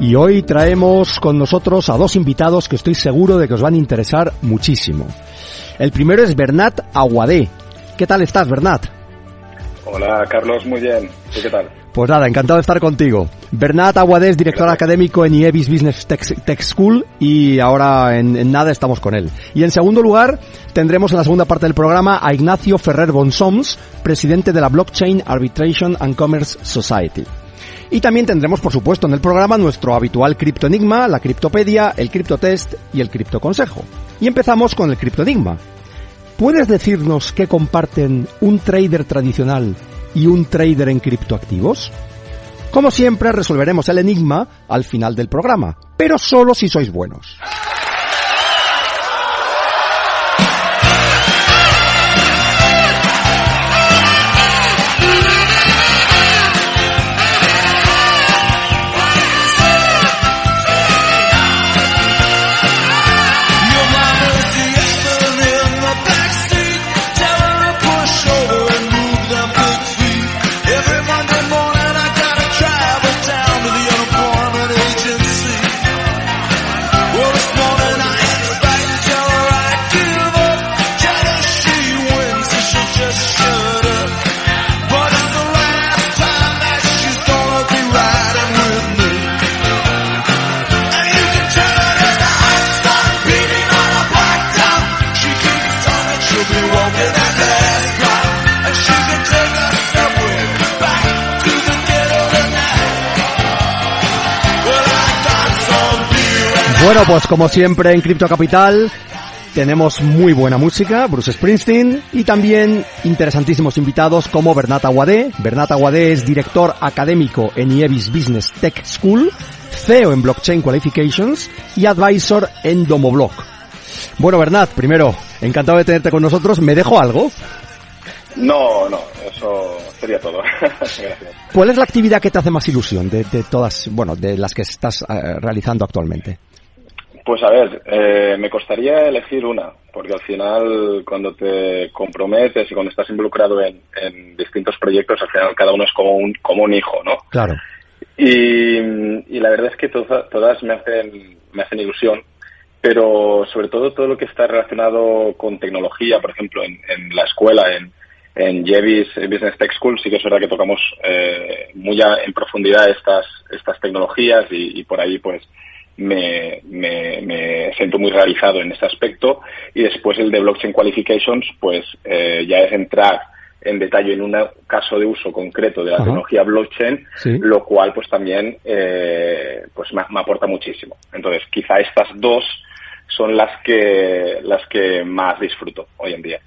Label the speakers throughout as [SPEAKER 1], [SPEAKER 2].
[SPEAKER 1] Y hoy traemos con nosotros a dos invitados que estoy seguro de que os van a interesar muchísimo. El primero es Bernat Aguadé. ¿Qué tal estás, Bernat?
[SPEAKER 2] Hola, Carlos, muy bien. ¿Tú qué tal?
[SPEAKER 1] Pues nada, encantado de estar contigo. Bernat Aguadé es director académico en IEBIS Business Tech, School y ahora en, en, nada estamos con él. Y en segundo lugar, tendremos en la segunda parte del programa a Ignacio Ferrer Bonsoms, presidente de la Blockchain Arbitration and Commerce Society. Y también tendremos, por supuesto, en el programa nuestro habitual criptoenigma, la criptopedia, el criptotest y el criptoconsejo. Y empezamos con el criptoenigma. ¿Puedes decirnos qué comparten un trader tradicional y un trader en criptoactivos? Como siempre, resolveremos el enigma al final del programa, pero solo si sois buenos. Como siempre en Crypto Capital tenemos muy buena música, Bruce Springsteen, y también interesantísimos invitados como Bernat Aguadé. Bernat Aguadé es director académico en IEBIS Business Tech School, CEO en Blockchain Qualifications y advisor en Domoblock. Bueno, Bernat, primero, encantado de tenerte con nosotros. ¿Me dejo algo?
[SPEAKER 2] No, no, eso sería todo.
[SPEAKER 1] ¿Cuál es la actividad que te hace más ilusión de, de todas, bueno, de las que estás uh, realizando actualmente?
[SPEAKER 2] Pues a ver, eh, me costaría elegir una, porque al final cuando te comprometes y cuando estás involucrado en, en distintos proyectos, al final cada uno es como un, como un hijo, ¿no?
[SPEAKER 1] Claro.
[SPEAKER 2] Y, y la verdad es que to todas me hacen, me hacen ilusión, pero sobre todo todo lo que está relacionado con tecnología, por ejemplo, en, en la escuela, en, en Jevis Business Tech School, sí que es verdad que tocamos eh, muy a, en profundidad estas, estas tecnologías y, y por ahí pues me, me, me, siento muy realizado en este aspecto y después el de Blockchain Qualifications pues eh, ya es entrar en detalle en un caso de uso concreto de la Ajá. tecnología blockchain, sí. lo cual pues también eh, pues me, me, aporta muchísimo. Entonces quizá estas dos son las que las que más disfruto hoy en día.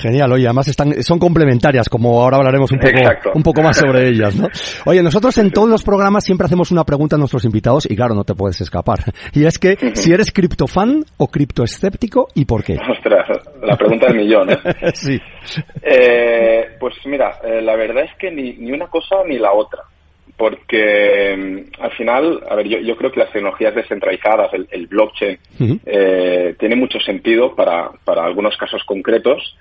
[SPEAKER 1] Genial, oye, además están, son complementarias, como ahora hablaremos un poco, un poco más sobre ellas, ¿no? Oye, nosotros en todos los programas siempre hacemos una pregunta a nuestros invitados y claro, no te puedes escapar. Y es que, si eres criptofan o criptoescéptico y por qué.
[SPEAKER 2] Ostras, la pregunta del millón, ¿eh?
[SPEAKER 1] sí.
[SPEAKER 2] Eh, pues mira, eh, la verdad es que ni, ni una cosa ni la otra porque mm, al final, a ver, yo, yo, creo que las tecnologías descentralizadas, el, el blockchain, uh -huh. eh, tiene mucho sentido para, para algunos casos concretos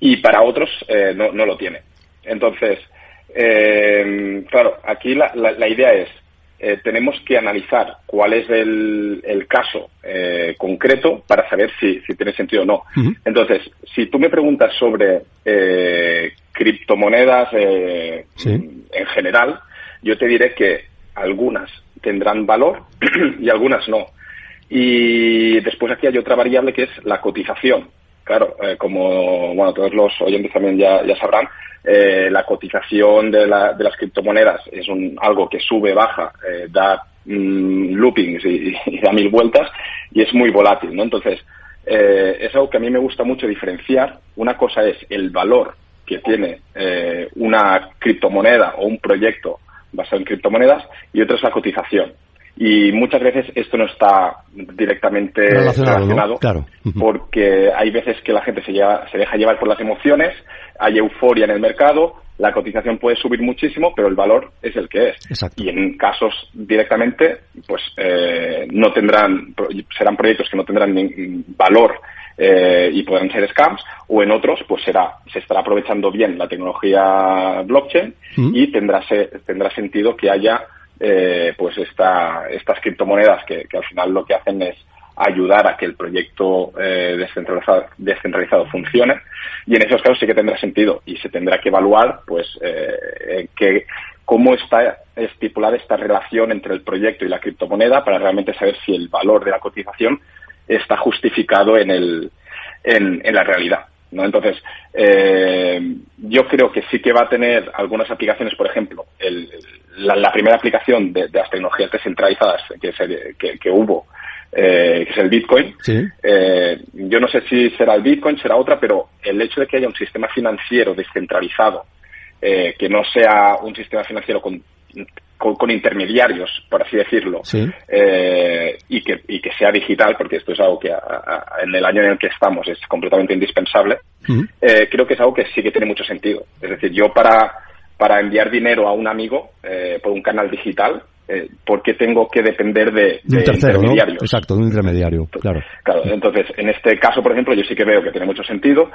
[SPEAKER 2] y para otros eh, no, no, lo tiene. Entonces, eh, claro, aquí la, la, la, idea es, eh, tenemos que analizar cuál es el, caso eh, concreto para saber si, tiene sentido o no. Entonces, si tú me preguntas sobre eh, criptomonedas en general, yo te diré que algunas tendrán valor y algunas no. Y después aquí hay otra variable que es la cotización. Claro, como bueno todos los oyentes también ya, ya sabrán, eh, la cotización de, las criptomonedas es un, algo que sube, baja, eh, da mm, loopings y, da mil vueltas y es muy volátil, ¿no? Entonces, eh, es algo que a mí me gusta mucho diferenciar. Una cosa es el valor que tiene una criptomoneda o un proyecto basado en criptomonedas y otra es la cotización. Y muchas veces esto no está directamente relacionado,
[SPEAKER 1] claro.
[SPEAKER 2] porque hay veces que la gente se, se deja llevar por las emociones, hay euforia en el mercado, la cotización puede subir muchísimo, pero el valor es el que es. Y en casos directamente, pues eh, no tendrán, serán proyectos que no tendrán valor eh, y podrán ser scams, o en otros, pues será, se estará aprovechando bien la tecnología blockchain y tendrá, tendrá sentido que haya eh, pues esta, estas criptomonedas que, al final lo que hacen es ayudar a que el proyecto eh, descentralizado, descentralizado funcione y en esos casos sí que tendrá sentido y se tendrá que evaluar pues eh, que cómo está estipulada esta relación entre el proyecto y la criptomoneda para realmente saber si el valor de la cotización está justificado en el en la realidad ¿no? Entonces, eh, yo creo que sí que va a tener algunas aplicaciones, por ejemplo, el, la, primera aplicación de, las tecnologías descentralizadas que, que, hubo, eh, que es el Bitcoin. Eh, yo no sé si será el Bitcoin, será otra, pero el hecho de que haya un sistema financiero descentralizado, que no sea un sistema financiero con con, intermediarios, por así decirlo, eh, y, que, y que sea digital, porque esto es algo que en el año en el que estamos es completamente indispensable, eh, creo que es algo que sí que tiene mucho sentido. Es decir, yo para, para enviar dinero a un amigo eh, por un canal digital, ¿por qué tengo que depender de,
[SPEAKER 1] un tercero, intermediarios? Exacto, de un intermediario, claro.
[SPEAKER 2] Claro, entonces, en este caso, por ejemplo, yo sí que veo que tiene mucho sentido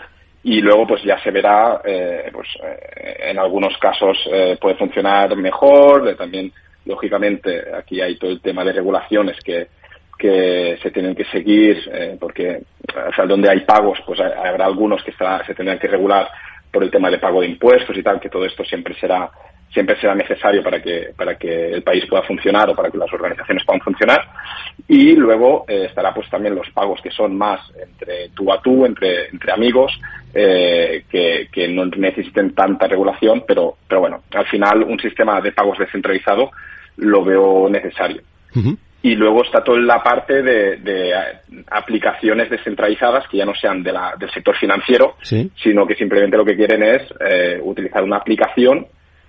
[SPEAKER 2] y luego pues ya se verá eh, pues eh, en algunos casos eh, puede funcionar mejor también lógicamente aquí hay todo el tema de regulaciones que que se tienen que seguir porque o sea, donde hay pagos pues habrá algunos que se tendrán que regular por el tema de pago de impuestos y tal que todo esto siempre será siempre será necesario para que, para que el país pueda funcionar o para que las organizaciones puedan funcionar. Y luego eh, estará pues también los pagos que son más entre tú a tú, entre, entre amigos, eh, que, que no necesiten tanta regulación, pero, pero bueno, al final un sistema de pagos descentralizado lo veo necesario. Y luego está toda la parte de, de, aplicaciones descentralizadas que ya no sean de la, del sector financiero, sino que simplemente lo que quieren es eh, utilizar una aplicación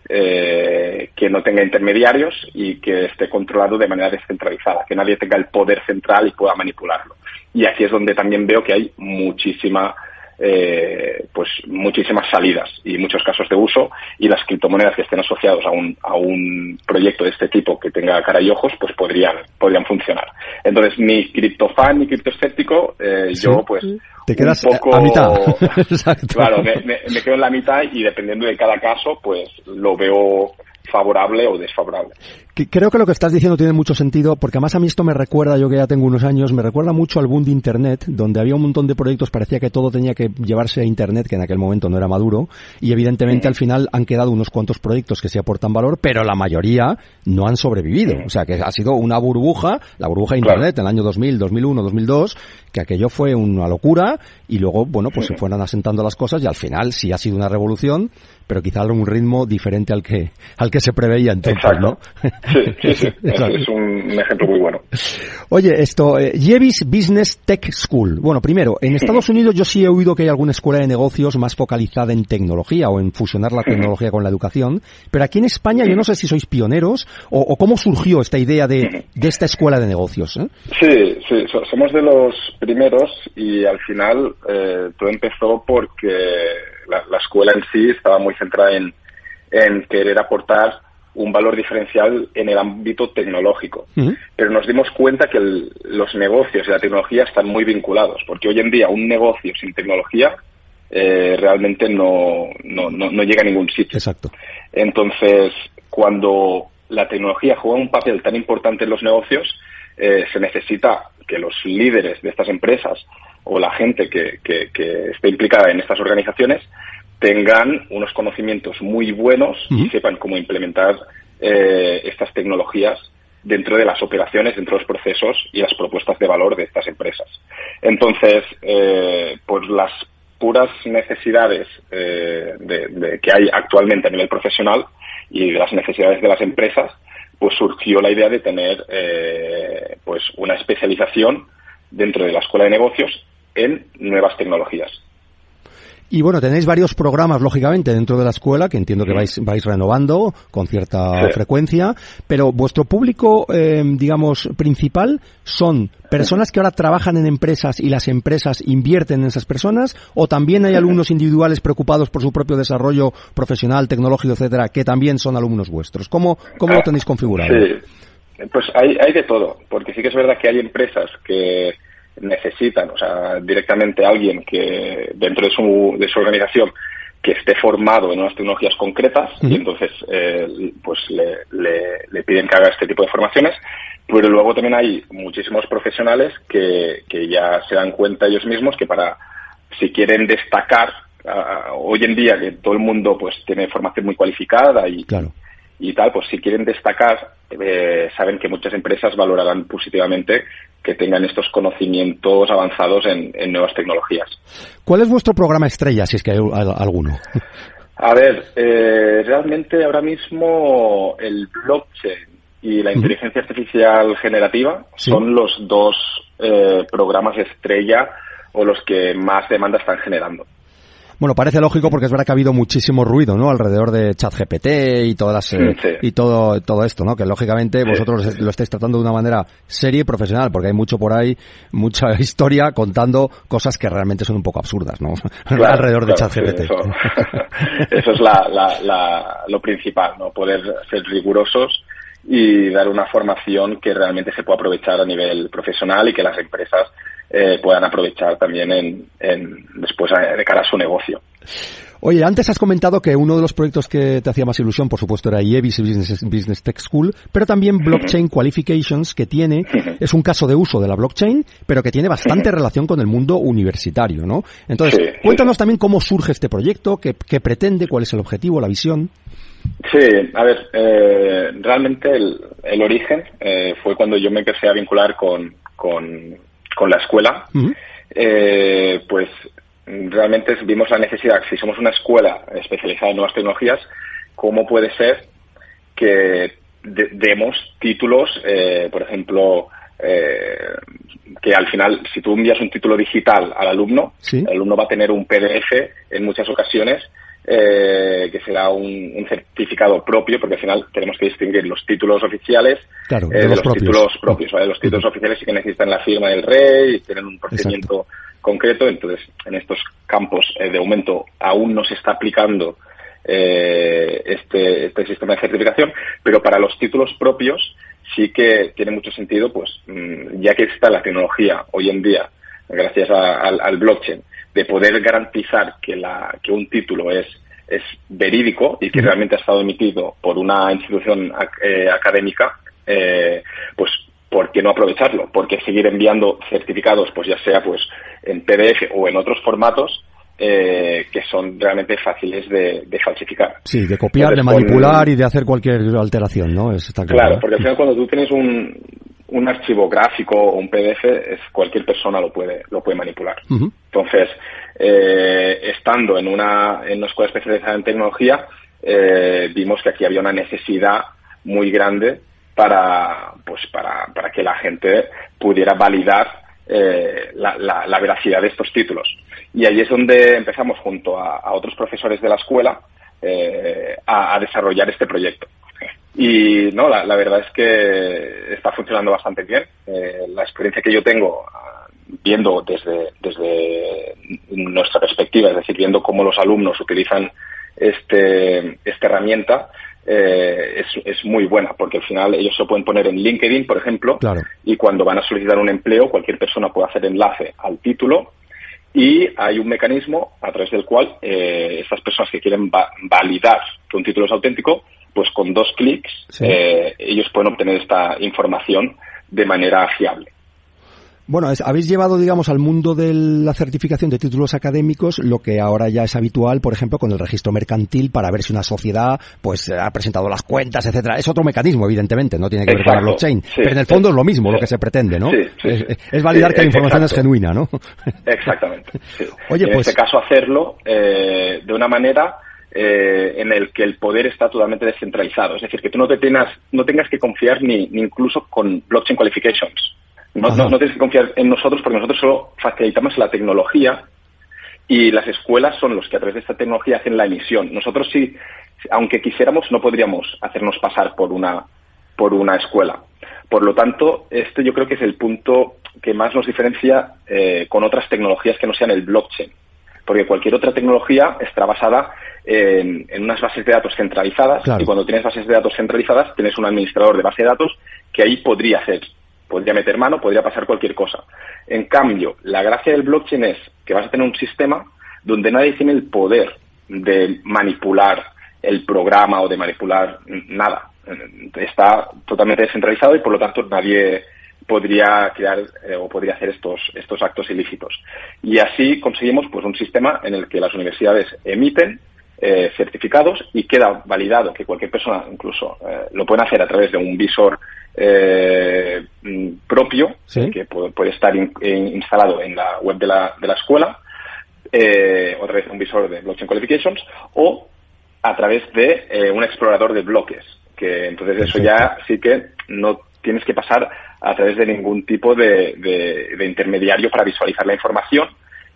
[SPEAKER 2] eh, que no tenga intermediarios y que esté controlado de manera descentralizada, que nadie tenga el poder central y pueda manipularlo. Y aquí es donde también veo que hay muchísima eh, pues muchísimas salidas y muchos casos de uso y las criptomonedas que estén asociados a un, a un proyecto de este tipo que tenga cara y ojos pues podrían podrían funcionar. Entonces ni criptofan ni criptoescéptico eh, yo pues
[SPEAKER 1] te quedas a mitad.
[SPEAKER 2] Claro me, me quedo en la mitad y dependiendo de cada caso pues lo veo favorable o desfavorable.
[SPEAKER 1] Creo que lo que estás diciendo tiene mucho sentido, porque además a mí esto me recuerda, yo que ya tengo unos años, me recuerda mucho al boom de Internet, donde había un montón de proyectos, parecía que todo tenía que llevarse a Internet, que en aquel momento no era maduro, y evidentemente al final han quedado unos cuantos proyectos que se aportan valor, pero la mayoría no han sobrevivido. O sea que ha sido una burbuja, la burbuja de Internet en el año 2000, 2001, 2002, que aquello fue una locura, y luego, bueno, pues se fueron asentando las cosas, y al final sí ha sido una revolución, pero quizá a un ritmo diferente al que, al que se preveía entonces, ¿no?
[SPEAKER 2] Sí, sí, Es, un ejemplo muy bueno.
[SPEAKER 1] Oye, esto, eh, Yevis Business Tech School. Bueno, primero, en Estados Unidos yo sí he oído que hay alguna escuela de negocios más focalizada en tecnología o en fusionar la tecnología con la educación, pero aquí en España yo no sé si sois pioneros o, cómo surgió esta idea de, esta escuela de negocios.
[SPEAKER 2] ¿eh? Sí, sí, somos de los primeros y al final eh, todo empezó porque la, escuela en sí estaba muy centrada en, en querer aportar un valor diferencial en el ámbito tecnológico. Pero nos dimos cuenta que los negocios y la tecnología están muy vinculados, porque hoy en día un negocio sin tecnología eh, realmente no, no, no, llega a ningún sitio.
[SPEAKER 1] Exacto.
[SPEAKER 2] Entonces, cuando la tecnología juega un papel tan importante en los negocios, eh, se necesita que los líderes de estas empresas o la gente que, que, esté implicada en estas organizaciones tengan unos conocimientos muy buenos y sepan cómo implementar eh, estas tecnologías dentro de las operaciones, dentro de los procesos y las propuestas de valor de estas empresas. Entonces, eh, por las puras necesidades eh, de, que hay actualmente a nivel profesional y de las necesidades de las empresas, pues surgió la idea de tener eh, pues una especialización dentro de la escuela de negocios en nuevas tecnologías.
[SPEAKER 1] Y bueno, tenéis varios programas, lógicamente, dentro de la escuela, que entiendo que vais, vais renovando con cierta frecuencia, pero vuestro público, eh, digamos, principal son personas que ahora trabajan en empresas y las empresas invierten en esas personas, o también hay alumnos individuales preocupados por su propio desarrollo profesional, tecnológico, etcétera, que también son alumnos vuestros. ¿Cómo, cómo lo tenéis configurado?
[SPEAKER 2] Sí. Pues hay, hay de todo, porque sí que es verdad que hay empresas que necesitan, o sea, directamente alguien que dentro de su, de su organización que esté formado en unas tecnologías concretas y entonces eh, pues le, le, piden que haga este tipo de formaciones pero luego también hay muchísimos profesionales que, que ya se dan cuenta ellos mismos que para si quieren destacar hoy en día que todo el mundo pues tiene formación muy cualificada y,
[SPEAKER 1] claro
[SPEAKER 2] y tal, pues si quieren destacar, eh, saben que muchas empresas valorarán positivamente que tengan estos conocimientos avanzados en, nuevas tecnologías.
[SPEAKER 1] ¿Cuál es vuestro programa estrella, si es que hay alguno?
[SPEAKER 2] A ver, eh, realmente ahora mismo el blockchain y la inteligencia artificial generativa son los dos eh, programas estrella o los que más demanda están generando.
[SPEAKER 1] Bueno, parece lógico porque es verdad que ha habido muchísimo ruido, ¿no? Alrededor de ChatGPT y todas las, eh, y todo, todo esto, ¿no? Que lógicamente vosotros lo estáis tratando de una manera seria y profesional porque hay mucho por ahí, mucha historia contando cosas que realmente son un poco absurdas, ¿no? Alrededor de ChatGPT.
[SPEAKER 2] eso, es la, lo principal, ¿no? Poder ser rigurosos y dar una formación que realmente se pueda aprovechar a nivel profesional y que las empresas eh, puedan aprovechar también en, después de cara a su negocio.
[SPEAKER 1] Oye, antes has comentado que uno de los proyectos que te hacía más ilusión, por supuesto, era IEBIS Business, Business Tech School, pero también Blockchain Qualifications, que tiene, es un caso de uso de la blockchain, pero que tiene bastante relación con el mundo universitario, ¿no? Entonces, cuéntanos también cómo surge este proyecto, qué, pretende, cuál es el objetivo, la visión.
[SPEAKER 2] Sí, a ver, eh, realmente el, origen eh, fue cuando yo me empecé a vincular con, con la escuela, eh, pues realmente vimos la necesidad, si somos una escuela especializada en nuevas tecnologías, ¿cómo puede ser que demos títulos, eh, por ejemplo, eh, que al final, si tú envías un título digital al alumno, el alumno va a tener un PDF en muchas ocasiones eh, que será un, certificado propio, porque al final tenemos que distinguir los títulos oficiales
[SPEAKER 1] eh, de, los,
[SPEAKER 2] títulos propios. Los títulos oficiales sí que necesitan la firma del rey, tienen un procedimiento concreto, entonces en estos campos eh, de aumento aún no se está aplicando este, este sistema de certificación, pero para los títulos propios sí que tiene mucho sentido, pues mm, ya que está la tecnología hoy en día, gracias al blockchain, de poder garantizar que, la, que un título es, es verídico y que realmente ha estado emitido por una institución eh, académica, eh, pues ¿por qué no aprovecharlo? ¿Por qué seguir enviando certificados, pues ya sea pues en PDF o en otros formatos, eh, que son realmente fáciles de, falsificar.
[SPEAKER 1] Sí, de copiar, de manipular y de hacer cualquier alteración, ¿no?
[SPEAKER 2] está claro, porque al final cuando tú tienes un, un archivo gráfico o un PDF, es, cualquier persona lo puede, lo puede manipular. Entonces, eh, estando en una, en una escuela especializada en tecnología, eh, vimos que aquí había una necesidad muy grande para, pues para, para que la gente pudiera validar eh, la, la, veracidad de estos títulos. Y ahí es donde empezamos junto a, otros profesores de la escuela a, desarrollar este proyecto. Y no, la, verdad es que está funcionando bastante bien. Eh, la experiencia que yo tengo ah, viendo desde, desde nuestra perspectiva, es decir, viendo cómo los alumnos utilizan este, esta herramienta, eh, es, es, muy buena, porque al final ellos se pueden poner en LinkedIn, por ejemplo, y cuando van a solicitar un empleo, cualquier persona puede hacer enlace al título y hay un mecanismo a través del cual eh, estas personas que quieren validar que un título es auténtico pues con dos clics eh, ellos pueden obtener esta información de manera fiable.
[SPEAKER 1] Bueno, habéis llevado, digamos, al mundo de la certificación de títulos académicos lo que ahora ya es habitual, por ejemplo, con el registro mercantil para ver si una sociedad, pues, ha presentado las cuentas, etcétera. Es otro mecanismo, evidentemente, no tiene que ver con la blockchain, pero en el fondo es lo mismo lo que se pretende, ¿no? es, validar que la información es genuina, ¿no?
[SPEAKER 2] Exactamente. Oye, en pues, este caso hacerlo eh, de una manera eh, en el que el poder está totalmente descentralizado. Es decir, que tú no te tengas, no tengas que confiar ni, ni incluso con blockchain qualifications. No, no, tienes que confiar en nosotros porque nosotros solo facilitamos la tecnología y las escuelas son los que a través de esta tecnología hacen la emisión. Nosotros sí, aunque quisiéramos, no podríamos hacernos pasar por una, por una escuela. Por lo tanto, este yo creo que es el punto que más nos diferencia eh, con otras tecnologías que no sean el blockchain. Porque cualquier otra tecnología está basada en, unas bases de datos centralizadas y cuando tienes bases de datos centralizadas tienes un administrador de base de datos que ahí podría hacer podría meter mano, podría pasar cualquier cosa. En cambio, la gracia del blockchain es que vas a tener un sistema donde nadie tiene el poder de manipular el programa o de manipular nada. Está totalmente descentralizado y por lo tanto nadie podría crear eh, o podría hacer estos, estos actos ilícitos. Y así conseguimos pues un sistema en el que las universidades emiten eh, certificados y queda validado que cualquier persona incluso eh, lo puede hacer a través de un visor eh, mm, propio que puede, estar instalado en la web de la, de la escuela eh, o a través de un visor de blockchain qualifications o a través de eh, un explorador de bloques que entonces eso ya sí que no tienes que pasar a través de ningún tipo de, intermediario para visualizar la información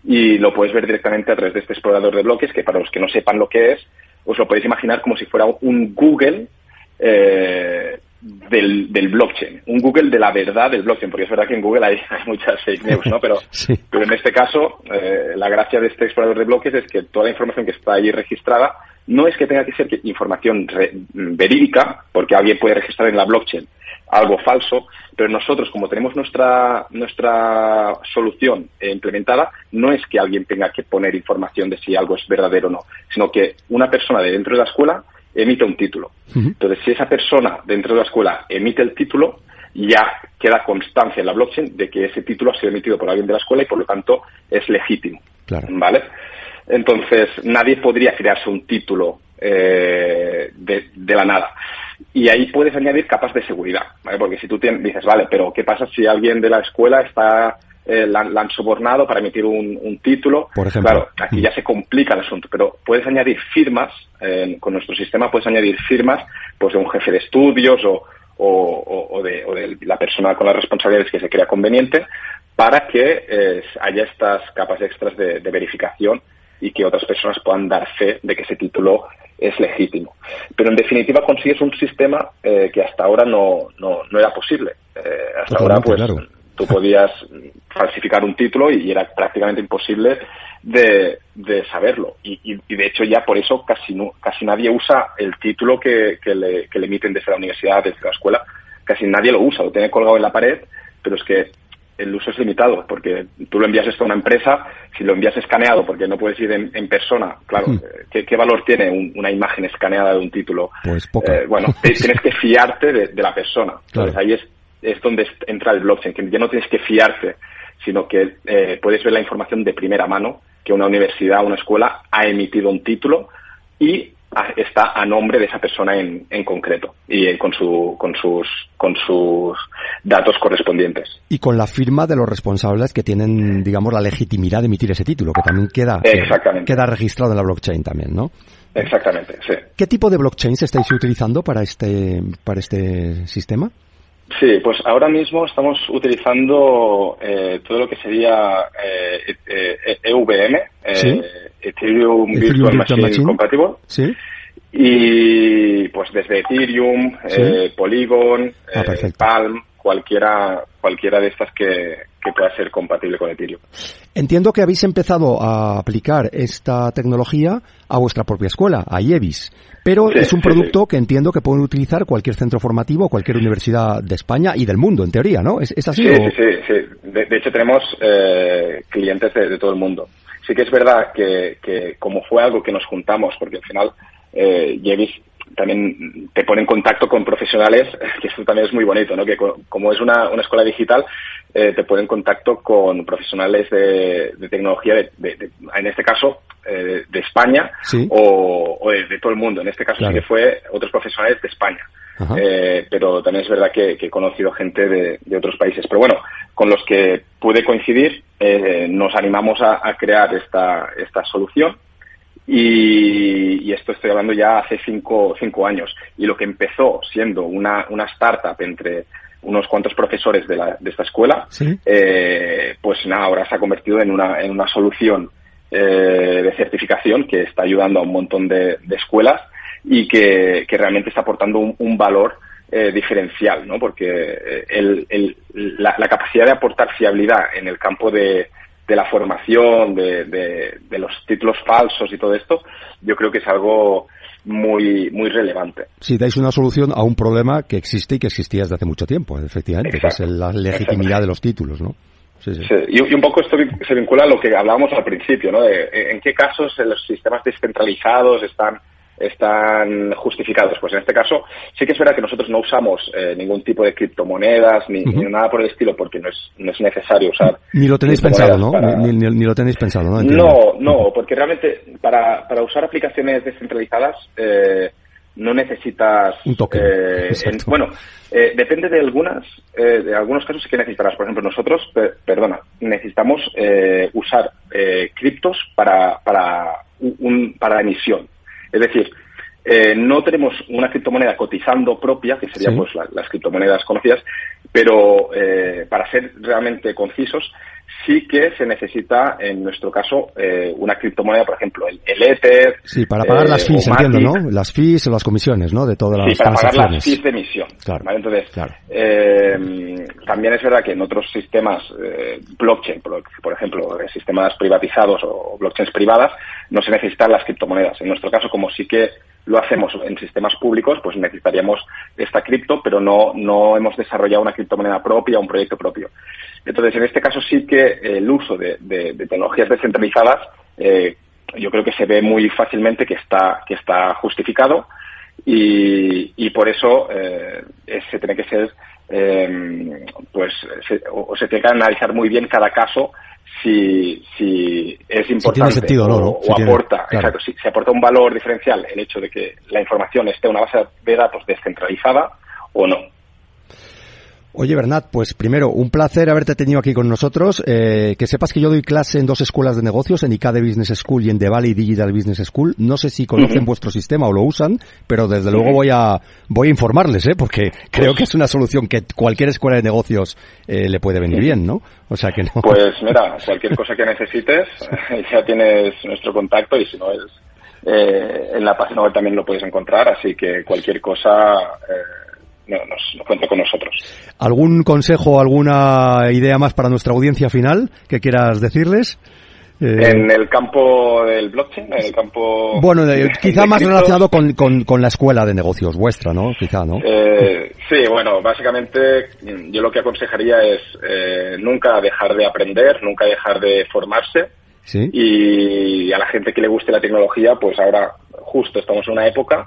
[SPEAKER 2] y lo puedes ver directamente a través de este explorador de bloques, que para los que no sepan lo que es, os lo podéis imaginar como si fuera un Google eh, del, del, blockchain, un Google de la verdad del blockchain, porque es verdad que en Google hay, hay muchas fake news, ¿no? Pero, pero en este caso, eh, la gracia de este explorador de bloques es que toda la información que está ahí registrada no es que tenga que ser información verídica, porque alguien puede registrar en la blockchain algo falso, pero nosotros, como tenemos nuestra, nuestra solución implementada, no es que alguien tenga que poner información de si algo es verdadero o no, sino que una persona de dentro de la escuela emite un título. Entonces, si esa persona dentro de la escuela emite el título, ya queda constancia en la blockchain de que ese título ha sido emitido por alguien de la escuela y por lo tanto es legítimo. ¿Vale? Entonces, nadie podría crearse un título eh, de, de, la nada. Y ahí puedes añadir capas de seguridad, ¿vale? Porque si tú dices, vale, pero ¿qué pasa si alguien de la escuela está eh, la, han sobornado para emitir un, título.
[SPEAKER 1] Por ejemplo.
[SPEAKER 2] Claro, aquí ya se complica el asunto, pero puedes añadir firmas, eh, con nuestro sistema puedes añadir firmas pues de un jefe de estudios o, o, de, la persona con las responsabilidades que se crea conveniente para que eh, haya estas capas extras de, verificación y que otras personas puedan dar fe de que ese título es legítimo. Pero en definitiva consigues un sistema que hasta ahora no, no, no era posible. hasta ahora pues tú podías falsificar un título y era prácticamente imposible de, saberlo. Y, de hecho ya por eso casi, casi nadie usa el título que, le, que le emiten desde la universidad, desde la escuela. Casi nadie lo usa, lo tiene colgado en la pared, pero es que el uso es limitado, porque tú lo envías esto a una empresa, si lo envías escaneado, porque no puedes ir en, persona, claro, hmm. eh, ¿qué, valor tiene una imagen escaneada de un título?
[SPEAKER 1] Pues
[SPEAKER 2] eh, bueno, tienes que fiarte de, la persona. Entonces ahí es es donde entra el blockchain, que ya no tienes que fiarte, sino que eh, puedes ver la información de primera mano, que una universidad, una escuela ha emitido un título y está a nombre de esa persona en, en concreto y eh, con, su, con, sus, con sus datos correspondientes.
[SPEAKER 1] Y con la firma de los responsables que tienen, digamos, la legitimidad de emitir ese título, que también queda, queda registrado en la blockchain también, ¿no?
[SPEAKER 2] Exactamente, sí.
[SPEAKER 1] ¿Qué tipo de blockchains estáis utilizando para este, para este sistema?
[SPEAKER 2] Sí, pues ahora mismo estamos utilizando eh, todo lo que sería eh, eh, EVM, eh, Ethereum, Virtual, Machine, Compatible.
[SPEAKER 1] ¿Sí?
[SPEAKER 2] Y pues desde Ethereum, Polygon, ah, Palm, cualquiera, cualquiera de estas que, que pueda ser compatible con Ethereum.
[SPEAKER 1] Entiendo que habéis empezado a aplicar esta tecnología a vuestra propia escuela, a IEVIS, pero es un producto que entiendo que pueden utilizar cualquier centro formativo, cualquier universidad de España y del mundo, en teoría, ¿no? ¿Es, así?
[SPEAKER 2] Sí, sí, sí, De, hecho, tenemos eh, clientes de, todo el mundo. Sí que es verdad que, que, como fue algo que nos juntamos, porque al final eh, IEVIS también te pone en contacto con profesionales, que esto también es muy bonito, ¿no? Que como es una, una escuela digital, eh, te pone en contacto con profesionales de, tecnología, de, en este caso, eh, de España o, de, todo el mundo. En este caso sí que fue otros profesionales de España. Eh, pero también es verdad que, he conocido gente de, otros países. Pero bueno, con los que pude coincidir, nos animamos a, a crear esta, esta solución y, esto estoy hablando ya hace cinco, cinco años. Y lo que empezó siendo una, una startup entre unos cuantos profesores de, la, de esta escuela, eh, pues nada, ahora se ha convertido en una, en una solución eh, de certificación que está ayudando a un montón de, escuelas y que, realmente está aportando un, valor eh, diferencial, ¿no? Porque el, el, la, capacidad de aportar fiabilidad en el campo de, de la formación, de, de, los títulos falsos y todo esto, yo creo que es algo muy muy relevante.
[SPEAKER 1] Si dais una solución a un problema que existe y que existía desde hace mucho tiempo, efectivamente, que es la legitimidad de los títulos, ¿no?
[SPEAKER 2] Sí, sí. Y, un poco esto se vincula a lo que hablábamos al principio, ¿no? De, en qué casos los sistemas descentralizados están están justificados. Pues en este caso sí que es verdad que nosotros no usamos eh, ningún tipo de criptomonedas ni, nada por el estilo porque no es, no es necesario usar.
[SPEAKER 1] Ni lo tenéis pensado, ¿no? Ni, lo tenéis pensado, ¿no?
[SPEAKER 2] No, no, porque realmente para, para usar aplicaciones descentralizadas eh, no necesitas
[SPEAKER 1] un toque.
[SPEAKER 2] Eh, bueno, depende de algunas, de algunos casos que necesitarás. Por ejemplo, nosotros, perdona, necesitamos usar criptos para para un, para emisión. Es decir, eh, no tenemos una criptomoneda cotizando propia, que serían pues las criptomonedas conocidas, pero eh, para ser realmente concisos, sí que se necesita, en nuestro caso, eh, una criptomoneda, por ejemplo, el, Ether.
[SPEAKER 1] Sí, para pagar las fees, entiendo, ¿no? Las fees o las comisiones, ¿no? De todas las
[SPEAKER 2] Sí, para pagar las fees de emisión. Claro. Entonces, también es verdad que en otros sistemas blockchain, por, por ejemplo, sistemas privatizados o blockchains privadas, no se necesitan las criptomonedas. En nuestro caso, como sí que lo hacemos en sistemas públicos, pues necesitaríamos esta cripto, pero no, no hemos desarrollado una criptomoneda propia, un proyecto propio. Entonces, en este caso sí que el uso de, tecnologías descentralizadas, eh, yo creo que se ve muy fácilmente que está, que está justificado y, por eso eh, se tiene que ser, eh, pues, o se tiene que analizar muy bien cada caso si, si es importante o, aporta, si, aporta un valor diferencial el hecho de que la información esté en una base de datos descentralizada o no.
[SPEAKER 1] Oye, Bernat, pues primero, un placer haberte tenido aquí con nosotros. Eh, que sepas que yo doy clase en dos escuelas de negocios, en ICADE Business School y en The Valley Digital Business School. No sé si conocen vuestro sistema o lo usan, pero desde luego voy a voy a informarles, ¿eh? porque creo que es una solución que cualquier escuela de negocios eh, le puede venir bien, ¿no? O sea que no.
[SPEAKER 2] Pues mira, cualquier cosa que necesites, ya tienes nuestro contacto y si no es eh, en la página web también lo puedes encontrar, así que cualquier cosa nos, cuenta con nosotros.
[SPEAKER 1] ¿Algún consejo, alguna idea más para nuestra audiencia final que quieras decirles?
[SPEAKER 2] Eh, en el campo del blockchain, en el campo...
[SPEAKER 1] Bueno, quizá más relacionado con, con, la escuela de negocios vuestra, ¿no? Quizá, ¿no?
[SPEAKER 2] Eh, sí, bueno, básicamente mm, yo lo que aconsejaría es eh, nunca dejar de aprender, nunca dejar de formarse. ¿Sí? Y a la gente que le guste la tecnología, pues ahora justo estamos en una época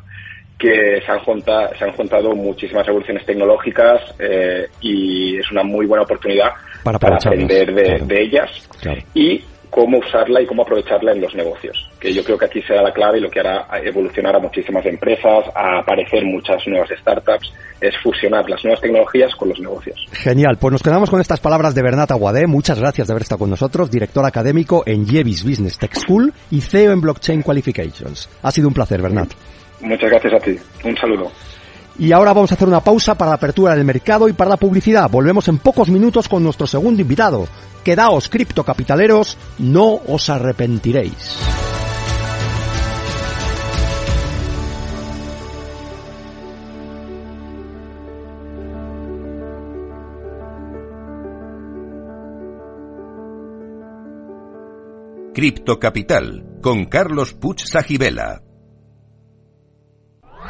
[SPEAKER 2] que se han, juntado, se han juntado muchísimas revoluciones tecnológicas eh, y es una muy buena oportunidad para, aprender de, ellas y cómo usarla y cómo aprovecharla en los negocios. Que yo creo que aquí será la clave y lo que hará evolucionar a muchísimas empresas, a aparecer muchas nuevas startups, es fusionar las nuevas tecnologías con los negocios.
[SPEAKER 1] Genial, pues nos quedamos con estas palabras de Bernat Aguadé. Muchas gracias de haber estado con nosotros, director académico en Yevis Business Tech School y CEO en Blockchain Qualifications. Ha sido un placer, Bernat.
[SPEAKER 2] Muchas gracias a ti. Un saludo.
[SPEAKER 1] Y ahora vamos a hacer una pausa para la apertura del mercado y para la publicidad. Volvemos en pocos minutos con nuestro segundo invitado. Quedaos criptocapitaleros, no os arrepentiréis.
[SPEAKER 3] Cripto Capital con Carlos Puch Sajibela.